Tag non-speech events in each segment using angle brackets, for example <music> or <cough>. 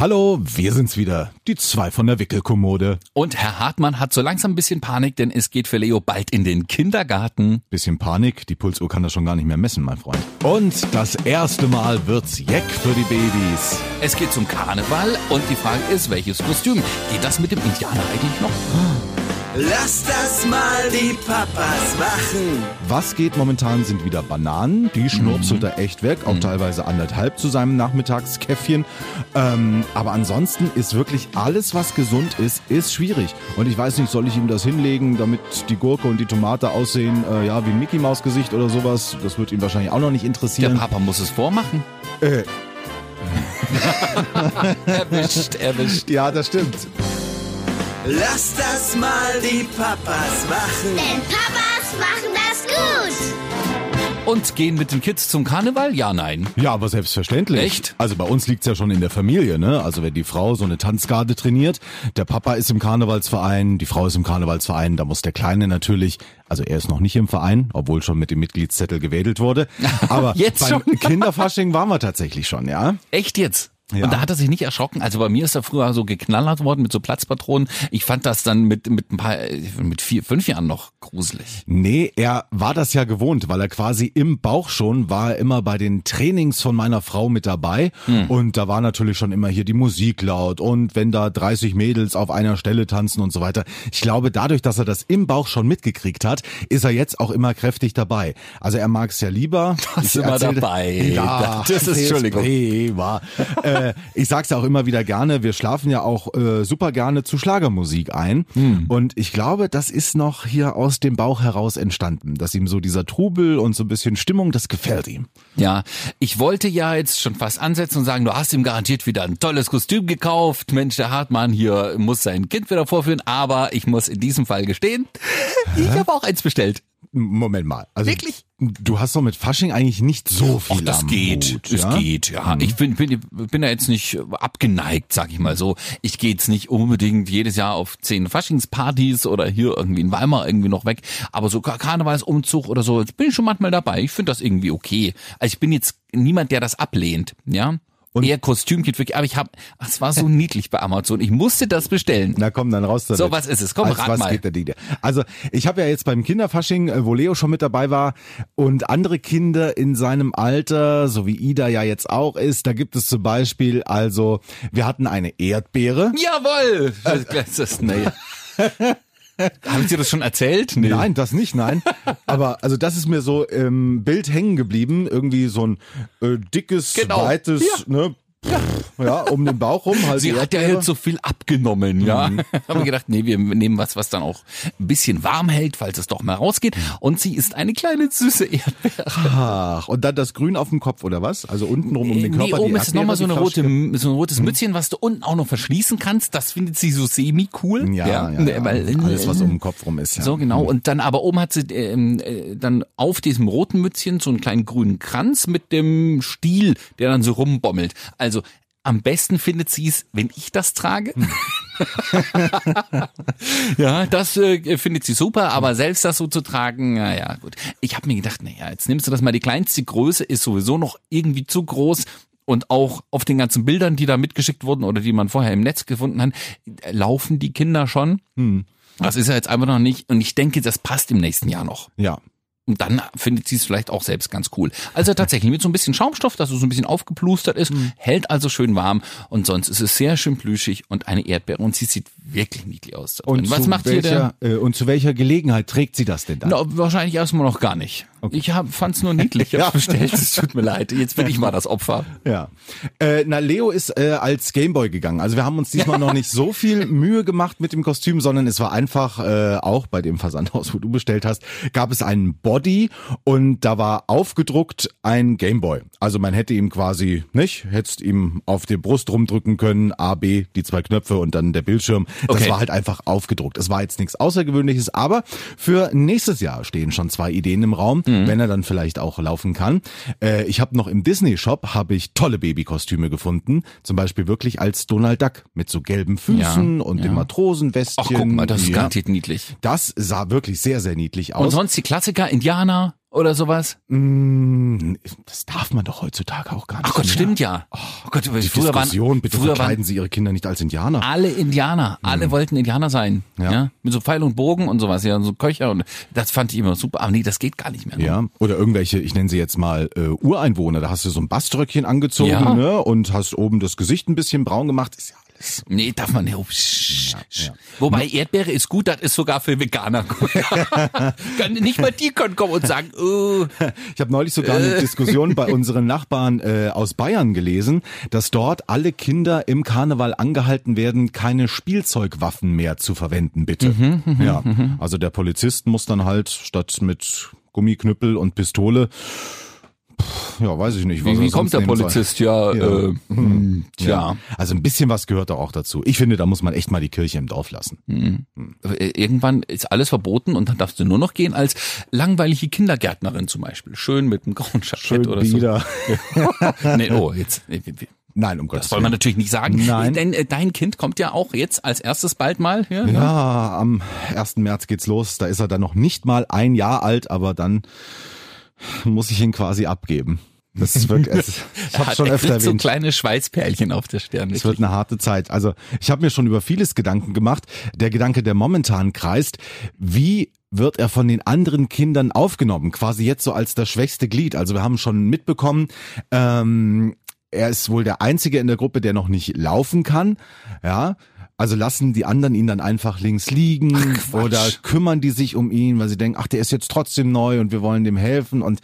Hallo, wir sind's wieder, die zwei von der Wickelkommode. Und Herr Hartmann hat so langsam ein bisschen Panik, denn es geht für Leo bald in den Kindergarten. Bisschen Panik, die Pulsuhr kann das schon gar nicht mehr messen, mein Freund. Und das erste Mal wird's Jeck für die Babys. Es geht zum Karneval und die Frage ist, welches Kostüm? Geht das mit dem Indianer eigentlich noch? Lass das mal die Papas machen. Was geht momentan sind wieder Bananen, die schnurpselt er echt weg, auch teilweise anderthalb zu seinem Nachmittagskäffchen. Ähm, aber ansonsten ist wirklich alles, was gesund ist, ist schwierig. Und ich weiß nicht, soll ich ihm das hinlegen, damit die Gurke und die Tomate aussehen, äh, ja, wie ein Mickey Maus Gesicht oder sowas? Das wird ihn wahrscheinlich auch noch nicht Der interessieren. Papa muss es vormachen. Äh. <laughs> erwischt, erwischt. ja, das stimmt. Lass das mal die Papas machen. Denn Papas machen das gut. Und gehen mit den Kids zum Karneval? Ja, nein. Ja, aber selbstverständlich. Echt? Also bei uns liegt's ja schon in der Familie, ne? Also wenn die Frau so eine Tanzgarde trainiert, der Papa ist im Karnevalsverein, die Frau ist im Karnevalsverein, da muss der Kleine natürlich, also er ist noch nicht im Verein, obwohl schon mit dem Mitgliedszettel gewedelt wurde. <laughs> Aber Jetzt beim schon? Kinderfasching waren wir tatsächlich schon, ja? Echt jetzt? Ja. Und da hat er sich nicht erschrocken. Also bei mir ist er früher so geknallert worden mit so Platzpatronen. Ich fand das dann mit, mit ein paar, mit vier, fünf Jahren noch gruselig. Nee, er war das ja gewohnt, weil er quasi im Bauch schon war er immer bei den Trainings von meiner Frau mit dabei und da war natürlich schon immer hier die Musik laut und wenn da 30 Mädels auf einer Stelle tanzen und so weiter. Ich glaube, dadurch, dass er das im Bauch schon mitgekriegt hat, ist er jetzt auch immer kräftig dabei. Also er mag es ja lieber. <laughs> Das ist immer dabei. Ja, <laughs> Das ist- Entschuldigung. prima. äh, ich sag's ja auch immer wieder gerne, wir schlafen ja auch äh, super gerne zu Schlagermusik ein. Hm. Und ich glaube, das ist noch hier aus dem Bauch heraus entstanden, dass ihm so dieser Trubel und so ein bisschen Stimmung, das gefällt ihm. Ja, ich wollte ja jetzt schon fast ansetzen und sagen, du hast ihm garantiert wieder ein tolles Kostüm gekauft. Mensch, der Hartmann hier muss sein Kind wieder vorführen, aber ich muss in diesem Fall gestehen, <laughs> ich habe auch eins bestellt. Moment mal. Also, Wirklich? Du hast doch mit Fasching eigentlich nicht so viel Ach, das geht, Hut, es ja? geht, ja. Ich bin, bin, bin da jetzt nicht abgeneigt, sag ich mal so. Ich gehe jetzt nicht unbedingt jedes Jahr auf zehn Faschingspartys oder hier irgendwie in Weimar irgendwie noch weg. Aber so Kar- Karnevalsumzug oder so, jetzt bin ich schon manchmal dabei. Ich finde das irgendwie okay. Also ich bin jetzt niemand, der das ablehnt, ja. Und eher Kostümchen wirklich, aber ich habe, es war so <laughs> niedlich bei Amazon. Ich musste das bestellen. Na komm, dann raus damit. So, was ist es? Komm, Als rat was mal. geht der Ding? Also, ich habe ja jetzt beim Kinderfasching, äh, wo Leo schon mit dabei war und andere Kinder in seinem Alter, so wie Ida ja jetzt auch ist, da gibt es zum Beispiel, also, wir hatten eine Erdbeere. Jawohl! <laughs> Das ist, nee. <laughs> Habe ich dir das schon erzählt? Nee. Nein, das nicht, nein. Aber also das ist mir so im Bild hängen geblieben. Irgendwie so ein äh, dickes, Genau. weites, ne, pff, ja, um den Bauch rum. Halt Sie hat ja jetzt so viel abgenommen, ja. Mhm. <laughs> Haben wir gedacht, nee, wir nehmen was, was dann auch ein bisschen warm hält, falls es doch mal rausgeht. Und sie ist eine kleine süße Erdbeere. Ach, und dann das Grün auf dem Kopf oder was? Also untenrum um den Körper. nee, oben ist nochmal so eine rote, Mhm. so ein rotes Mützchen, was du unten auch noch verschließen kannst. Das findet sie so semi-cool. Ja, ja, ja, ne, weil- alles was um den Kopf rum ist. Ja. So genau. Und dann aber oben hat sie ähm, äh, dann auf diesem roten Mützchen so einen kleinen grünen Kranz mit dem Stiel, der dann so rumbommelt. Also am besten findet sie es, wenn ich das trage. Hm. <laughs> ja, das äh, findet sie super, aber selbst das so zu tragen, naja, gut. Ich habe mir gedacht, naja, jetzt nimmst du das mal, die kleinste Größe ist sowieso noch irgendwie zu groß. Und auch auf den ganzen Bildern, die da mitgeschickt wurden oder die man vorher im Netz gefunden hat, laufen die Kinder schon. Hm. Das ist ja jetzt einfach noch nicht. Und ich denke, das passt im nächsten Jahr noch. Ja. Und dann findet sie es vielleicht auch selbst ganz cool. Also tatsächlich mit so ein bisschen Schaumstoff, dass es so ein bisschen aufgeplustert ist, Mhm. hält also schön warm und sonst ist es sehr schön plüschig und eine Erdbeere und sie sieht wirklich niedlich aus. Und Was zu macht ihr denn? welcher, äh, Und zu welcher Gelegenheit trägt sie das denn dann? Na, wahrscheinlich erstmal noch gar nicht. Ich hab, fand's nur niedlich. <laughs> <laughs> Ich hab's Ja. bestellt. Es tut mir leid. Jetzt bin ich mal das Opfer. Ja. Äh, na, Leo ist äh, als Gameboy gegangen. Also wir haben uns diesmal noch nicht so viel Mühe gemacht mit dem Kostüm, sondern es war einfach äh, auch bei dem Versandhaus, wo du bestellt hast, gab es einen Body und da war aufgedruckt ein Gameboy. Also man hätte ihm quasi, nicht, hättest ihm auf die Brust rumdrücken können, A, B, die zwei Knöpfe und dann der Bildschirm. Das Okay. war halt einfach aufgedruckt. Es war jetzt nichts Außergewöhnliches, aber für nächstes Jahr stehen schon zwei Ideen im Raum, wenn er dann vielleicht auch laufen kann. Äh, ich habe noch im Disney Shop habe ich tolle Babykostüme gefunden, zum Beispiel wirklich als Donald Duck mit so gelben Füßen Ja, und ja. dem Matrosenwestchen. Ach, guck mal, das ist ja. garantiert niedlich. Das sah wirklich sehr sehr niedlich Und aus. sonst die Klassiker, Indianer, oder sowas? Mm, Das darf man doch heutzutage auch gar nicht. Ach Gott, mehr. stimmt ja. Oh Gott, Die früher Diskussion, waren, bitte früher waren verkleiden Sie Ihre Kinder nicht als Indianer. alle Indianer, alle wollten Indianer sein, ja. Ja. mit so Pfeil und Bogen und sowas, ja, so Köcher und das fand ich immer super. Aber nee, das geht gar nicht mehr. Ne? Ja, oder irgendwelche, ich nenne sie jetzt mal äh, Ureinwohner, da hast du so ein Baströckchen angezogen Ja. ne, und hast oben das Gesicht ein bisschen braun gemacht. Ist ja. Nee, darf man nicht. Oh, sch, sch. Wobei Erdbeere ist gut, das ist sogar für Veganer gut. <laughs> Nicht mal die können kommen und sagen, oh, Ich habe neulich sogar eine Diskussion bei unseren Nachbarn äh, aus Bayern gelesen, dass dort alle Kinder im Karneval angehalten werden, keine Spielzeugwaffen mehr zu verwenden, bitte. ja, also der Polizist muss dann halt statt mit Gummiknüppel und Pistole, pff, ja, weiß ich nicht. was wie, wie kommt der nehmen soll. Polizist? Ja, Ja. Äh, hm, tja. Also ein bisschen was gehört da auch dazu. Ich finde, da muss man echt mal die Kirche im Dorf lassen. Äh, Irgendwann ist alles verboten und dann darfst du nur noch gehen als langweilige Kindergärtnerin zum Beispiel. Schön mit einem grauen Jackett oder so. wieder. <laughs> Nee, oh, jetzt. wir- Nein, um Gottes Das soll man Willen. natürlich nicht sagen. Nein. Denn äh, dein Kind kommt ja auch jetzt als erstes bald mal hier. ne? Ja, am 1. März geht's los. Da ist er dann noch nicht mal ein Jahr alt, aber dann muss ich ihn quasi abgeben. Das ist wirklich, es, <laughs> ich habe schon er öfter kriegt so erwähnt. kleine Schweißperlchen auf der Stirn. Es wird eine harte Zeit. Also ich habe mir schon über vieles Gedanken gemacht. Der Gedanke, der momentan kreist, wie wird er von den anderen Kindern aufgenommen? Quasi jetzt so als das schwächste Glied. Also wir haben schon mitbekommen, ähm, er ist wohl der Einzige in der Gruppe, der noch nicht laufen kann. Ja. Also lassen die anderen ihn dann einfach links liegen Quatsch. oder kümmern die sich um ihn, weil sie denken, ach, der ist jetzt trotzdem neu und wir wollen dem helfen und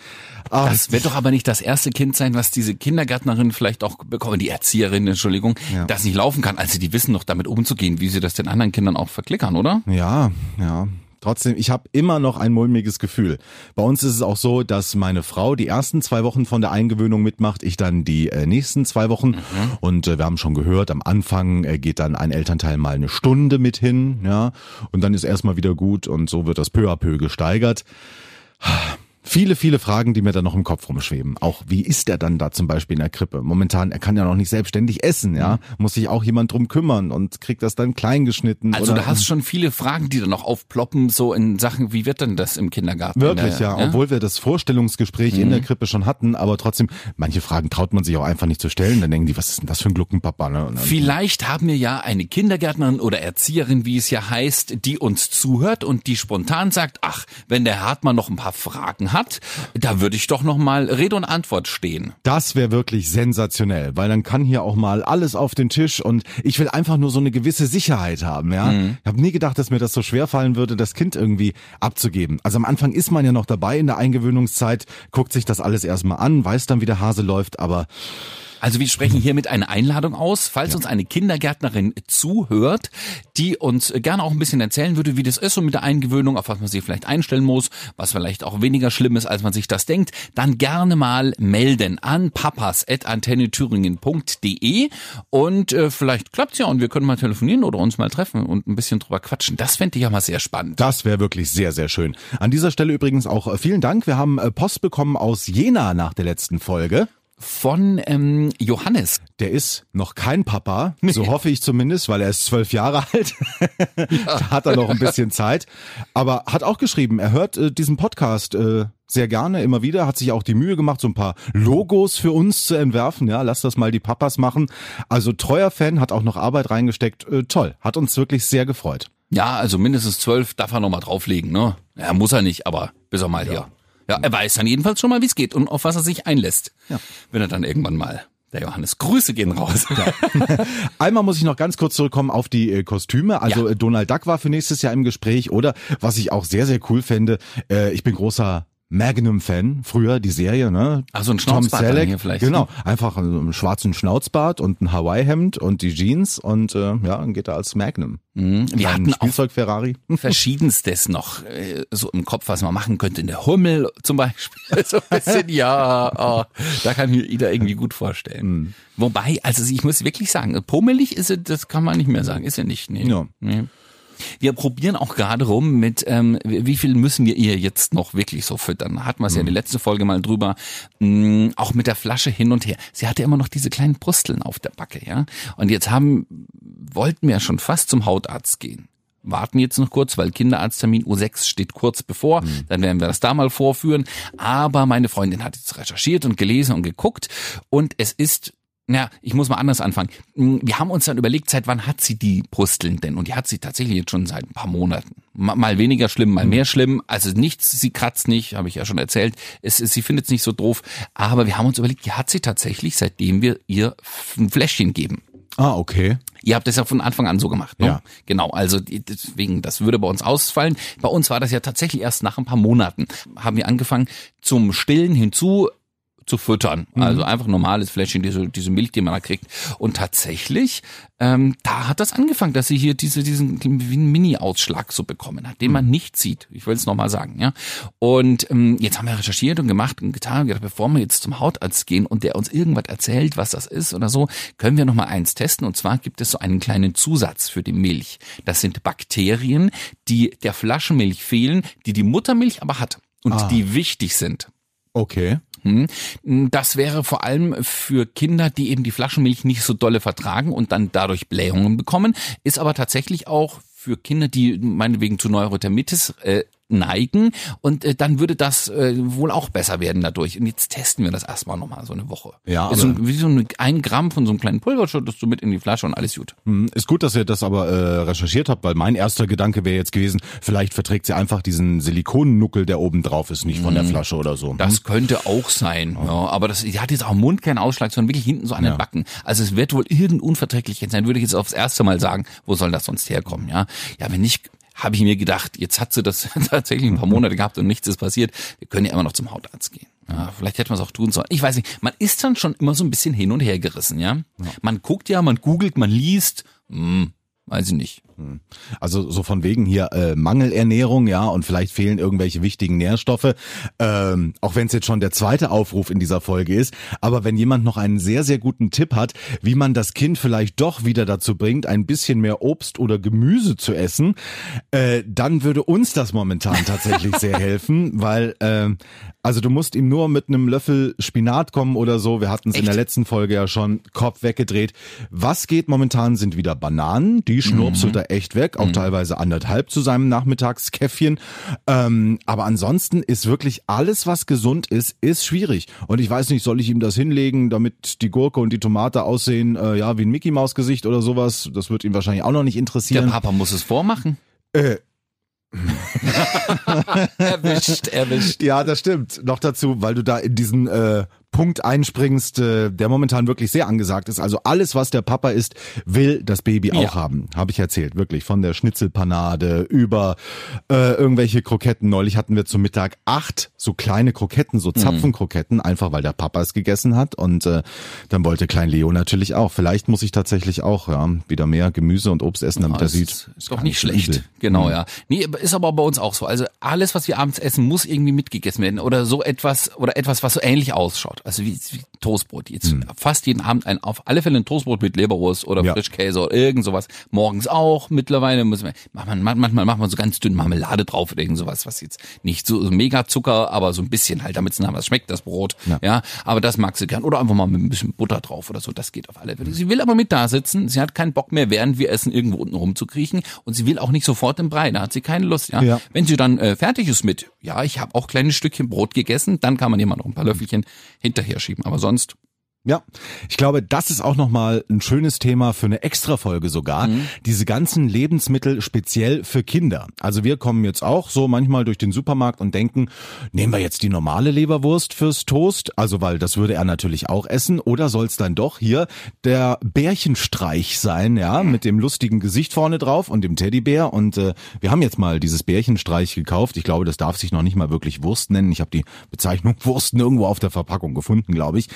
ach, Das wird doch aber nicht das erste Kind sein, was diese Kindergärtnerin vielleicht auch bekommen, die Erzieherin, Entschuldigung, Ja. das nicht laufen kann. Also die wissen doch damit umzugehen, wie sie das den anderen Kindern auch verklickern, oder? Ja, ja. Trotzdem, ich habe immer noch ein mulmiges Gefühl. Bei uns ist es auch so, dass meine Frau die ersten zwei Wochen von der Eingewöhnung mitmacht, ich dann die äh, nächsten zwei Wochen. Und äh, wir haben schon gehört, am Anfang äh, geht dann ein Elternteil mal eine Stunde mit hin, ja. Und dann ist erstmal wieder gut und so wird das peu à peu gesteigert. Viele, viele Fragen, die mir da noch im Kopf rumschweben. Auch wie ist er dann da zum Beispiel in der Krippe? Momentan, er kann ja noch nicht selbstständig essen, ja. Muss sich auch jemand drum kümmern und kriegt das dann klein geschnitten. Also oder du hast schon viele Fragen, die dann noch aufploppen, so in Sachen, wie wird denn das im Kindergarten? Wirklich, Äh, ja. Obwohl wir das Vorstellungsgespräch in Mhm. der Krippe schon hatten, aber trotzdem, manche Fragen traut man sich auch einfach nicht zu stellen. Dann denken die, was ist denn das für ein Gluckenpapa? Ne? Vielleicht haben wir ja eine Kindergärtnerin oder Erzieherin, wie es ja heißt, die uns zuhört und die spontan sagt, ach, wenn der Hartmann noch ein paar Fragen hat, da würde ich doch noch mal Rede und Antwort stehen. Das wäre wirklich sensationell, weil dann kann hier auch mal alles auf den Tisch und ich will einfach nur so eine gewisse Sicherheit haben, ja. Mhm. Ich habe nie gedacht, dass mir das so schwer fallen würde, das Kind irgendwie abzugeben. Also am Anfang ist man ja noch dabei in der Eingewöhnungszeit, guckt sich das alles erstmal an, weiß dann, wie der Hase läuft, aber Also wir sprechen hiermit eine Einladung aus, falls uns eine Kindergärtnerin zuhört, die uns gerne auch ein bisschen erzählen würde, wie das ist so mit der Eingewöhnung, auf was man sich vielleicht einstellen muss, was vielleicht auch weniger schlimm ist, als man sich das denkt, dann gerne mal melden an papas.antennethüringen.de und äh, vielleicht klappt's ja und wir können mal telefonieren oder uns mal treffen und ein bisschen drüber quatschen. Das fände ich ja mal sehr spannend. Das wäre wirklich sehr, sehr schön. An dieser Stelle übrigens auch äh, vielen Dank. Wir haben äh, Post bekommen aus Jena nach der letzten Folge. Von ähm, Johannes. Der ist noch kein Papa, so hoffe ich zumindest, weil er ist zwölf Jahre <laughs> alt. da hat er noch ein bisschen Zeit. Aber hat auch geschrieben, er hört äh, diesen Podcast äh, sehr gerne immer wieder, hat sich auch die Mühe gemacht, so ein paar Logos für uns zu entwerfen. Ja, lass das mal die Papas machen. Also treuer Fan, hat auch noch Arbeit reingesteckt. Äh, toll, hat uns wirklich sehr gefreut. Ja, also mindestens zwölf darf er noch mal drauflegen, ne? Ja, muss er nicht, aber bis er mal hier. Ja, er weiß dann jedenfalls schon mal, wie es geht und auf was er sich einlässt. Ja. Wenn er dann irgendwann mal, der Johannes, Grüße gehen raus. <laughs> Einmal muss ich noch ganz kurz zurückkommen auf die äh, Kostüme. Also Ja. äh, Donald Duck war für nächstes Jahr im Gespräch oder was ich auch sehr, sehr cool fände, äh, ich bin großer Magnum-Fan, früher die Serie, ne? Ach, so ein Tom Schnauzbart dann Selleck, hier vielleicht, ne? Genau, einfach einen schwarzen Schnauzbart und ein Hawaii-Hemd und die Jeans und äh, ja, dann geht er als Magnum. Mhm. Wir hatten auch Spielzeug-Ferrari. <laughs> verschiedenstes noch äh, so im Kopf, was man machen könnte. In der Hummel zum Beispiel. <laughs> So ein bisschen, ja, oh, da kann ich mir Ida irgendwie gut vorstellen. Wobei, also ich muss wirklich sagen, pummelig ist er, das kann man nicht mehr sagen, ist er nicht. Nee. Ja. Nee. Wir probieren auch gerade rum mit, ähm, wie viel müssen wir ihr jetzt noch wirklich so füttern? Hatten wir es ja in der letzten Folge mal drüber. Mm, auch mit der Flasche hin und her. Sie hatte immer noch diese kleinen Brusteln auf der Backe, ja. Und jetzt haben, wollten wir ja schon fast zum Hautarzt gehen. warten jetzt noch kurz, weil Kinderarzttermin U6 steht kurz bevor. Dann werden wir das da mal vorführen. Aber meine Freundin hat jetzt recherchiert und gelesen und geguckt und es ist ja, ich muss mal anders anfangen. Wir haben uns dann überlegt, seit wann hat sie die Brusteln denn? Und die hat sie tatsächlich jetzt schon seit ein paar Monaten. Mal weniger schlimm, mal mehr schlimm. Also nichts, sie kratzt nicht, habe ich ja schon erzählt. Es, sie findet es nicht so doof. Aber wir haben uns überlegt, die hat sie tatsächlich, seitdem wir ihr ein Fläschchen geben. Ah, okay. Ihr habt das ja von Anfang an so gemacht, ne? Ja. Genau, also deswegen, das würde bei uns ausfallen. Bei uns war das ja tatsächlich erst nach ein paar Monaten. Haben wir angefangen, zum Stillen hinzu zu füttern. Also einfach normales Fläschchen, diese, diese Milch, die man da kriegt. Und tatsächlich, ähm, da hat das angefangen, dass sie hier diese, diesen Mini-Ausschlag so bekommen hat, den man nicht sieht. Ich will es nochmal sagen, ja. Und ähm, jetzt haben wir recherchiert und gemacht und getan und gedacht, bevor wir jetzt zum Hautarzt gehen und der uns irgendwas erzählt, was das ist oder so, können wir noch mal eins testen. Und zwar gibt es so einen kleinen Zusatz für die Milch. Das sind Bakterien, die der Flaschenmilch fehlen, die die Muttermilch aber hat und die wichtig sind. Okay. Hm. Das wäre vor allem für Kinder, die eben die Flaschenmilch nicht so dolle vertragen und dann dadurch Blähungen bekommen, ist aber tatsächlich auch für Kinder, die meinetwegen zu Neurothermitis äh, neigen und äh, dann würde das äh, wohl auch besser werden dadurch. Und jetzt testen wir das erstmal nochmal so eine Woche. Ja, Ist so, ein- wie so ein, ein Gramm von so einem kleinen Pulver schüttest du mit in die Flasche und alles gut. Hm, Ist gut, dass ihr das aber äh, recherchiert habt, weil mein erster Gedanke wäre jetzt gewesen, vielleicht verträgt sie einfach diesen Silikonnuckel, der oben drauf ist, nicht von der Flasche oder so. Das könnte auch sein, ja, aber das, die hat jetzt auch im Mund keinen Ausschlag, sondern wirklich hinten so an den Backen. Also es wird wohl irgendeine Unverträglichkeit sein, würde ich jetzt aufs erste Mal sagen, wo soll das sonst herkommen, ja? Ja, wenn nicht, habe ich mir gedacht, jetzt hat sie das <laughs> tatsächlich ein paar Monate gehabt und nichts ist passiert. Wir können ja immer noch zum Hautarzt gehen. Ja, vielleicht hätte man es auch tun sollen. Ich weiß nicht, man ist dann schon immer so ein bisschen hin und her gerissen, ja? Man guckt ja, man googelt, man liest, hm, weiß ich nicht. Also so von wegen hier äh, Mangelernährung, ja, und vielleicht fehlen irgendwelche wichtigen Nährstoffe. Ähm, auch wenn es jetzt schon der zweite Aufruf in dieser Folge ist. Aber wenn jemand noch einen sehr, sehr guten Tipp hat, wie man das Kind vielleicht doch wieder dazu bringt, ein bisschen mehr Obst oder Gemüse zu essen, äh, dann würde uns das momentan tatsächlich <laughs> sehr helfen, weil ähm, also du musst ihm nur mit einem Löffel Spinat kommen oder so. Wir hatten es in der letzten Folge ja schon Kopf weggedreht. Was geht momentan sind wieder Bananen, die schnurpselt er echt weg, auch teilweise anderthalb zu seinem Nachmittagskäffchen. Ähm, aber ansonsten ist wirklich alles, was gesund ist, ist schwierig. Und ich weiß nicht, soll ich ihm das hinlegen, damit die Gurke und die Tomate aussehen, äh, ja, wie ein Mickey Maus Gesicht oder sowas? Das wird ihm wahrscheinlich auch noch nicht Der interessieren. Papa muss es vormachen. Äh, <laughs> erwischt, erwischt. Ja, das stimmt. Noch dazu, weil du da in diesen äh, Punkt einspringst, äh, der momentan wirklich sehr angesagt ist. Also alles, was der Papa isst, will das Baby auch Ja. haben. Habe ich erzählt, wirklich. Von der Schnitzelpanade über äh, irgendwelche Kroketten. Neulich hatten wir zum Mittag acht so kleine Kroketten, Mhm. so Zapfenkroketten, einfach weil der Papa es gegessen hat. Und äh, dann wollte Klein Leo natürlich auch. Vielleicht muss ich tatsächlich auch ja, wieder mehr Gemüse und Obst essen, damit er das sieht. Ist, ist doch nicht schlecht. übel. Genau, ja. Nee, ist aber bei uns auch so. Also alles, was wir abends essen, muss irgendwie mitgegessen werden oder so etwas oder etwas, was so ähnlich ausschaut. Also wie, wie Toastbrot. Jetzt fast jeden Abend ein auf alle Fälle ein Toastbrot mit Leberwurst oder Ja. Frischkäse oder irgend sowas. Morgens auch mittlerweile muss man, macht man manchmal macht man so ganz dünn Marmelade drauf oder irgend sowas, was jetzt nicht so, so mega Zucker, aber so ein bisschen halt, damit es nach was schmeckt, das Brot. Ja. Ja. aber das mag sie gern. Oder einfach mal mit ein bisschen Butter drauf oder so. Das geht auf alle Fälle. Sie will aber mit da sitzen. Sie hat keinen Bock mehr, während wir essen, irgendwo unten rumzukriechen. Und sie will auch nicht sofort im Brei. Da hat sie keine Lust. Ja. Ja. Wenn sie dann äh, fertig ist mit, ja, ich habe auch kleine Stückchen Brot gegessen, dann kann man immer noch ein paar Löffelchen hinterher schieben. Aber sonst, Ja, ich glaube, das ist auch nochmal ein schönes Thema für eine Extra-Folge sogar. Diese ganzen Lebensmittel speziell für Kinder. Also wir kommen jetzt auch so manchmal durch den Supermarkt und denken, nehmen wir jetzt die normale Leberwurst fürs Toast? Also weil das würde er natürlich auch essen. Oder soll es dann doch hier der Bärchenstreich sein, ja, mit dem lustigen Gesicht vorne drauf und dem Teddybär. Und äh, wir haben jetzt mal dieses Bärchenstreich gekauft. Ich glaube, das darf sich noch nicht mal wirklich Wurst nennen. Ich habe die Bezeichnung <laughs> Wurst nirgendwo auf der Verpackung gefunden, glaube ich.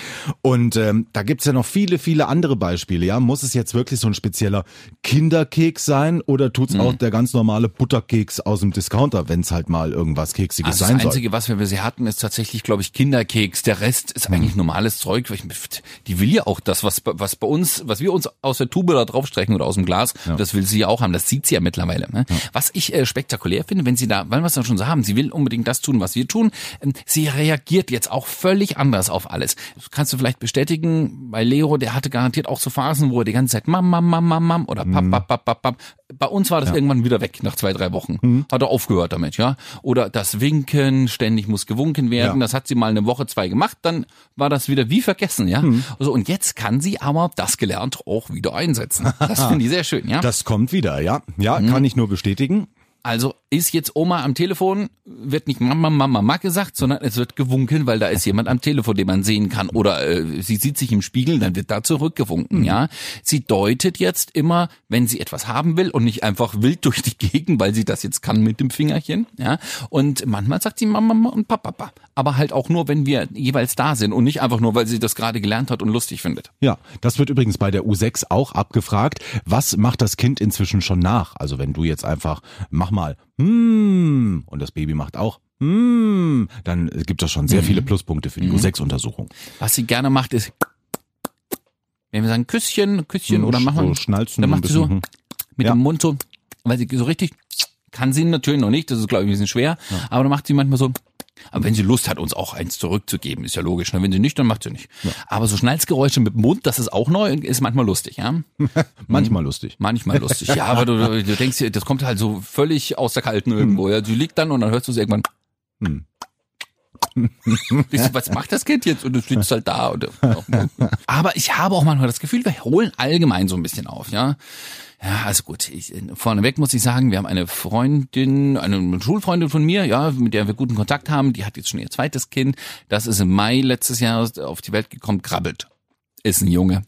Und ähm, da gibt's ja noch viele, viele andere Beispiele. Ja, muss es jetzt wirklich so ein spezieller Kinderkeks sein oder tut's Mhm. auch der ganz normale Butterkeks aus dem Discounter, wenn's halt mal irgendwas Keksiges also sein das soll? Einzige, was wir bisher hatten, ist tatsächlich, glaube ich, Kinderkeks. Der Rest ist eigentlich normales Zeug. ich- Die will ja auch das, was, was bei uns, was wir uns aus der Tube da draufstrecken oder aus dem Glas, das will sie ja auch haben. Das sieht sie ja mittlerweile. Ne? Was ich äh, spektakulär finde, wenn sie da, weil wir es ja schon so haben, sie will unbedingt das tun, was wir tun. Ähm, sie reagiert jetzt auch völlig anders auf alles. Das kannst du vielleicht bestätigen, bei Leo, der hatte garantiert auch so Phasen, wo er die ganze Zeit Mam, Mam, Mam, Mam, Mam oder Pap, Pap, Pap, Pap, Pap. bei uns war das irgendwann wieder weg nach zwei, drei Wochen. Mhm. Hat er aufgehört damit, ja. Oder das Winken, ständig muss gewunken werden. Ja. Das hat sie mal eine Woche, zwei gemacht, dann war das wieder wie vergessen, ja. Mhm. Also, und jetzt kann sie aber das gelernt auch wieder einsetzen. Das finde ich sehr schön, ja. Das kommt wieder, ja. Ja, Mhm. kann ich nur bestätigen. Also ist jetzt Oma am Telefon, wird nicht Mama, Mama, Mama gesagt, sondern es wird gewunken, weil da ist jemand am Telefon, den man sehen kann. Oder äh, sie sieht sich im Spiegel, dann wird da zurückgewunken, ja. Sie deutet jetzt immer, wenn sie etwas haben will und nicht einfach wild <laughs> durch die Gegend, weil sie das jetzt kann mit dem Fingerchen, ja. Und manchmal sagt sie Mama, Mama und Papa, Papa. Aber halt auch nur, wenn wir jeweils da sind und nicht einfach nur, weil sie das gerade gelernt hat und lustig findet. Ja, das wird übrigens bei der U6 auch abgefragt. Was macht das Kind inzwischen schon nach? Also wenn du jetzt einfach, mach mal, hm, und das Baby macht auch, hm, dann gibt das schon sehr viele Pluspunkte für die U6-Untersuchung. Was sie gerne macht, ist, wenn wir sagen Küsschen, Küsschen oder machen so schnalzen dann macht sie so hm. mit Ja. dem Mund so, weil sie so richtig kann sie natürlich noch nicht, das ist glaube ich ein bisschen schwer, aber dann macht sie manchmal so. Aber wenn sie Lust hat, uns auch eins zurückzugeben, ist ja logisch. Ne? Wenn sie nicht, dann macht sie nicht. Aber so Schnalzgeräusche mit dem Mund, das ist auch neu, ist manchmal lustig, ja. <laughs> Manchmal lustig. Manchmal lustig. Ja, aber du, du, denkst dir, das kommt halt so völlig aus der Kalten irgendwo. Ja. Sie liegt dann und dann hörst du es irgendwann. Hm. Denkst <laughs> du, was macht das Kind jetzt? Und du sitzt halt da. Und, aber ich habe auch manchmal das Gefühl, wir holen allgemein so ein bisschen auf, ja. Ja, also gut, ich, vorneweg muss ich sagen, wir haben eine Freundin, eine Schulfreundin von mir, ja, mit der wir guten Kontakt haben, die hat jetzt schon ihr zweites Kind. Das ist im Mai letztes Jahr auf die Welt gekommen, krabbelt. Ist ein Junge.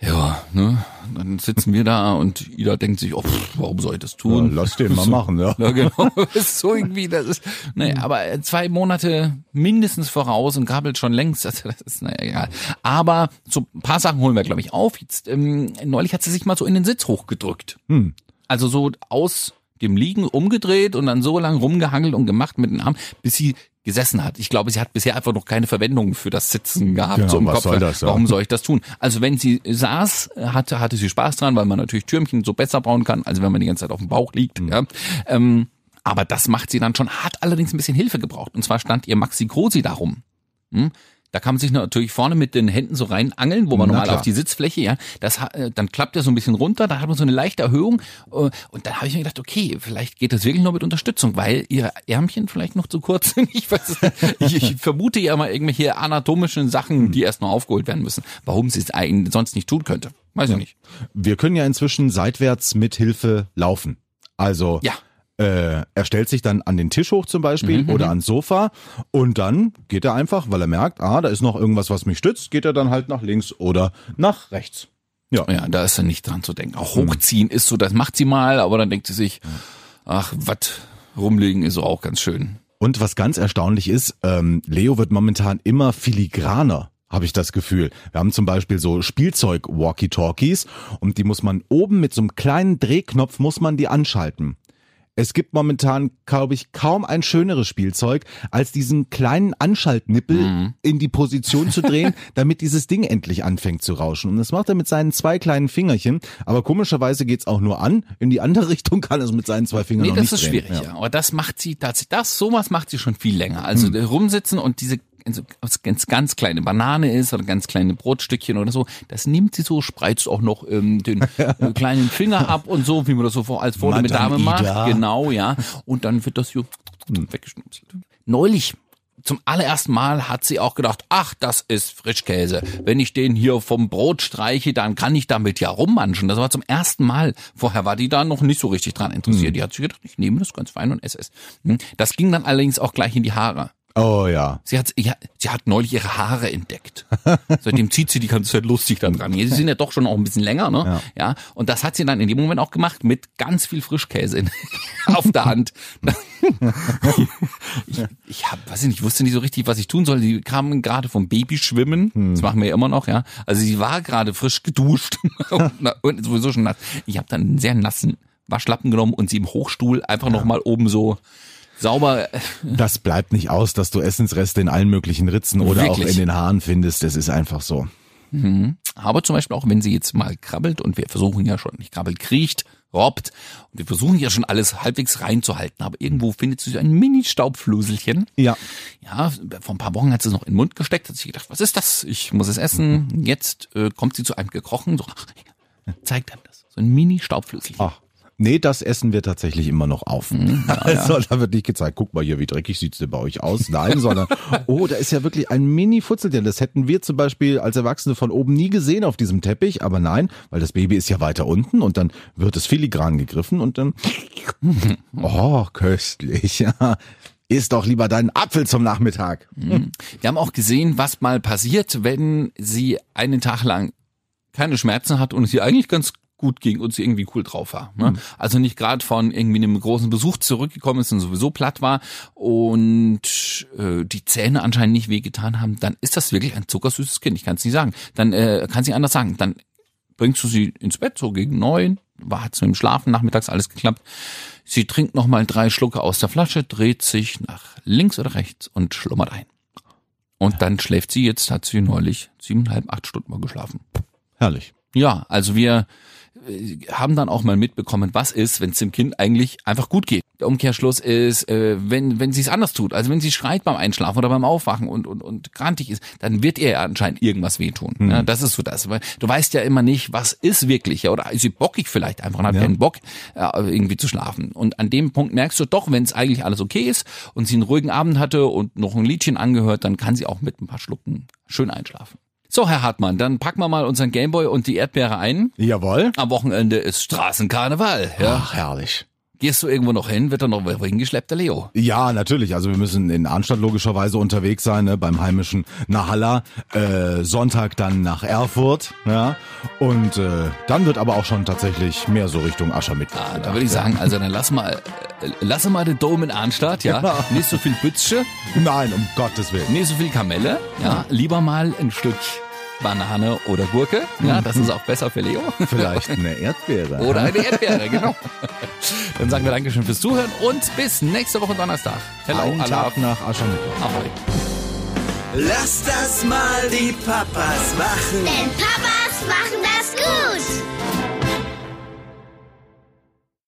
Ja, ne, dann sitzen wir da und Ida denkt sich, oh, pff, warum soll ich das Ja, tun? lass den mal So. machen, ja. <laughs> Ja, genau. <laughs> Ist so irgendwie, das ist, naja, aber zwei Monate mindestens voraus und krabbelt schon längst. Also <laughs> das ist, naja, egal. Aber so ein paar Sachen holen wir, glaube ich, auf. Jetzt, ähm, neulich hat sie sich mal so in den Sitz hochgedrückt. Hm. Also so aus dem Liegen umgedreht und dann so lang rumgehangelt und gemacht mit den Armen, bis sie gesessen hat. Ich glaube, sie hat bisher einfach noch keine Verwendung für das Sitzen gehabt. Genau, so im Kopf. soll das, ja? Warum soll ich das tun? Also wenn sie saß, hatte, hatte sie Spaß dran, weil man natürlich Türmchen so besser bauen kann, als wenn man die ganze Zeit auf dem Bauch liegt. Mhm. Ja. Ähm, aber das macht sie dann schon, hat allerdings ein bisschen Hilfe gebraucht. Und zwar stand ihr Maxi Grosi darum. Hm? Da kann man sich natürlich vorne mit den Händen so reinangeln, wo man Na normal klar. auf die Sitzfläche, ja, das äh, dann klappt er so ein bisschen runter, da hat man so eine leichte Erhöhung äh, und dann habe ich mir gedacht, okay, vielleicht geht das wirklich nur mit Unterstützung, weil ihre Ärmchen vielleicht noch zu kurz sind. <laughs> Ich weiß. Ich, ich vermute ja mal irgendwelche anatomischen Sachen, die erst noch aufgeholt werden müssen. Warum sie es eigentlich sonst nicht tun könnte, weiß ich nicht. Wir können ja inzwischen seitwärts mit Hilfe laufen. Also Ja. Äh, er stellt sich dann an den Tisch hoch zum Beispiel Mhm, oder ans Sofa und dann geht er einfach, weil er merkt, ah, da ist noch irgendwas, was mich stützt, geht er dann halt nach links oder nach rechts. Ja. Ja, da ist ja nicht dran zu denken. Auch hochziehen ist so, das macht sie mal, aber dann denkt sie sich, ach, was rumlegen ist so auch ganz schön. Und was ganz erstaunlich ist, ähm, Leo wird momentan immer filigraner, habe ich das Gefühl. Wir haben zum Beispiel so Spielzeug-Walkie-Talkies und die muss man oben mit so einem kleinen Drehknopf muss man die anschalten. Es gibt momentan, glaube ich, kaum ein schöneres Spielzeug, als diesen kleinen Anschaltnippel in die Position zu drehen, <laughs> damit dieses Ding endlich anfängt zu rauschen. Und das macht er mit seinen zwei kleinen Fingerchen. Aber komischerweise geht's auch nur an. In die andere <laughs> Richtung kann es mit seinen zwei Fingern Nee, noch das nicht ist drehen. schwierig, ja. Aber das macht sie tatsächlich, das, sowas macht sie schon viel länger. Also Hm. rumsitzen und diese also, ganz, ganz kleine Banane ist oder ganz kleine Brotstückchen oder so, das nimmt sie so, spreizt auch noch ähm, den <laughs> äh, kleinen Finger ab und so, wie man das so vor, als Madame Dame macht. Ida. Genau, ja. Und dann wird das so weggeschnipselt. Neulich zum allerersten Mal hat sie auch gedacht, ach, das ist Frischkäse. Wenn ich den hier vom Brot streiche, dann kann ich damit ja rummanschen. Das war zum ersten Mal. Vorher war die da noch nicht so richtig dran interessiert. Die hat sich gedacht, ich nehme das ganz fein und esse es. Hm. Das ging dann allerdings auch gleich in die Haare. Oh ja. Sie hat, ja, sie hat neulich ihre Haare entdeckt. <laughs> Seitdem zieht sie die ganze Zeit lustig dann dran. Sie sind ja doch schon auch ein bisschen länger, ne? Ja. Und das hat sie dann in dem Moment auch gemacht mit ganz viel Frischkäse in, <laughs> auf der Hand. <laughs> ich, ich hab, weiß ich nicht, ich wusste nicht so richtig, was ich tun soll. Sie kamen gerade vom Babyschwimmen. Das machen wir ja immer noch, ja. Also sie war gerade frisch geduscht und, sowieso schon nass. Ich habe dann einen sehr nassen Waschlappen genommen und sie im Hochstuhl einfach noch mal oben so sauber Das bleibt nicht aus, dass du Essensreste in allen möglichen Ritzen oder auch Wirklich? in den Haaren findest. Das ist einfach so. Aber zum Beispiel auch, wenn sie jetzt mal krabbelt und wir versuchen ja schon, nicht krabbelt, kriecht, robbt und wir versuchen ja schon alles halbwegs reinzuhalten, aber irgendwo findet sie so ein Mini-Staubfluselchen. Ja. Ja, vor ein paar Wochen hat sie es noch in den Mund gesteckt, hat sich gedacht, was ist das? Ich muss es essen. Jetzt äh, kommt sie zu einem gekrochen, so zeigt einem das. So ein Mini-Staubflüsselchen. Ach. Nee, das essen wir tatsächlich immer noch auf. <laughs> also da wird nicht gezeigt, guck mal hier, wie dreckig sieht's denn bei euch aus? Nein, <laughs> sondern, oh, da ist ja wirklich ein Mini-Futzelchen. Das hätten wir zum Beispiel als Erwachsene von oben nie gesehen auf diesem Teppich, aber nein, weil das Baby ist ja weiter unten und dann wird es filigran gegriffen und dann, <laughs> oh, köstlich, ja. Iss doch lieber deinen Apfel zum Nachmittag. Wir haben auch gesehen, was mal passiert, wenn sie einen Tag lang keine Schmerzen hat und es ihr eigentlich ganz gut ging und sie irgendwie cool drauf war. Ne? Also nicht gerade von irgendwie einem großen Besuch zurückgekommen ist und sowieso platt war und äh, die Zähne anscheinend nicht wehgetan haben, dann ist das wirklich ein zuckersüßes Kind. Ich kann es nicht sagen. Dann äh, kann sie anders sagen. Dann bringst du sie ins Bett so gegen neun, war hat's mit dem Schlafen nachmittags alles geklappt. Sie trinkt noch mal drei Schlucke aus der Flasche, dreht sich nach links oder rechts und schlummert ein. Und dann schläft sie jetzt, hat sie neulich siebeneinhalb, acht Stunden mal geschlafen. Herrlich. Ja, also wir haben dann auch mal mitbekommen, was ist, wenn es dem Kind eigentlich einfach gut geht. Der Umkehrschluss ist, äh, wenn wenn sie es anders tut, also wenn sie schreit beim Einschlafen oder beim Aufwachen und und und grantig ist, dann wird ihr ja anscheinend irgendwas wehtun. Ja, das ist so das. Weil du weißt ja immer nicht, was ist wirklich, ja, oder ist sie bockig vielleicht einfach und hat Ja. keinen Bock äh, irgendwie zu schlafen. Und an dem Punkt merkst du doch, wenn es eigentlich alles okay ist und sie einen ruhigen Abend hatte und noch ein Liedchen angehört, dann kann sie auch mit ein paar Schlucken schön einschlafen. So, Herr Hartmann, dann packen wir mal unseren Gameboy und die Erdbeere ein. Jawohl. Am Wochenende ist Straßenkarneval. Ja. Ach, herrlich. Gehst du irgendwo noch hin, wird dann noch hingeschleppt, der Leo. Ja, natürlich. Also wir müssen in Arnstadt logischerweise unterwegs sein, ne, beim heimischen Nahalla. Äh, Sonntag dann nach Erfurt. Ja. Und äh, dann wird aber auch schon tatsächlich mehr so Richtung Aschermittwoch. Ah, da würde ich sagen, also dann lass mal, lass mal den Dom in Arnstadt, ja. Ja. Nicht so viel Bützsche, Nein, um Gottes Willen. nicht so viel Kamelle, ja. Lieber mal ein Stück Banane oder Gurke, ja. Das ist auch besser für Leo. Vielleicht eine Erdbeere. <laughs> Oder eine Erdbeere, genau. Dann sagen wir Dankeschön fürs Zuhören und bis nächste Woche Donnerstag. Hello, Einen Allah. Tag nach Aschermittwoch. Ahoi. Lass das mal die Papas machen. Denn Papas machen das gut.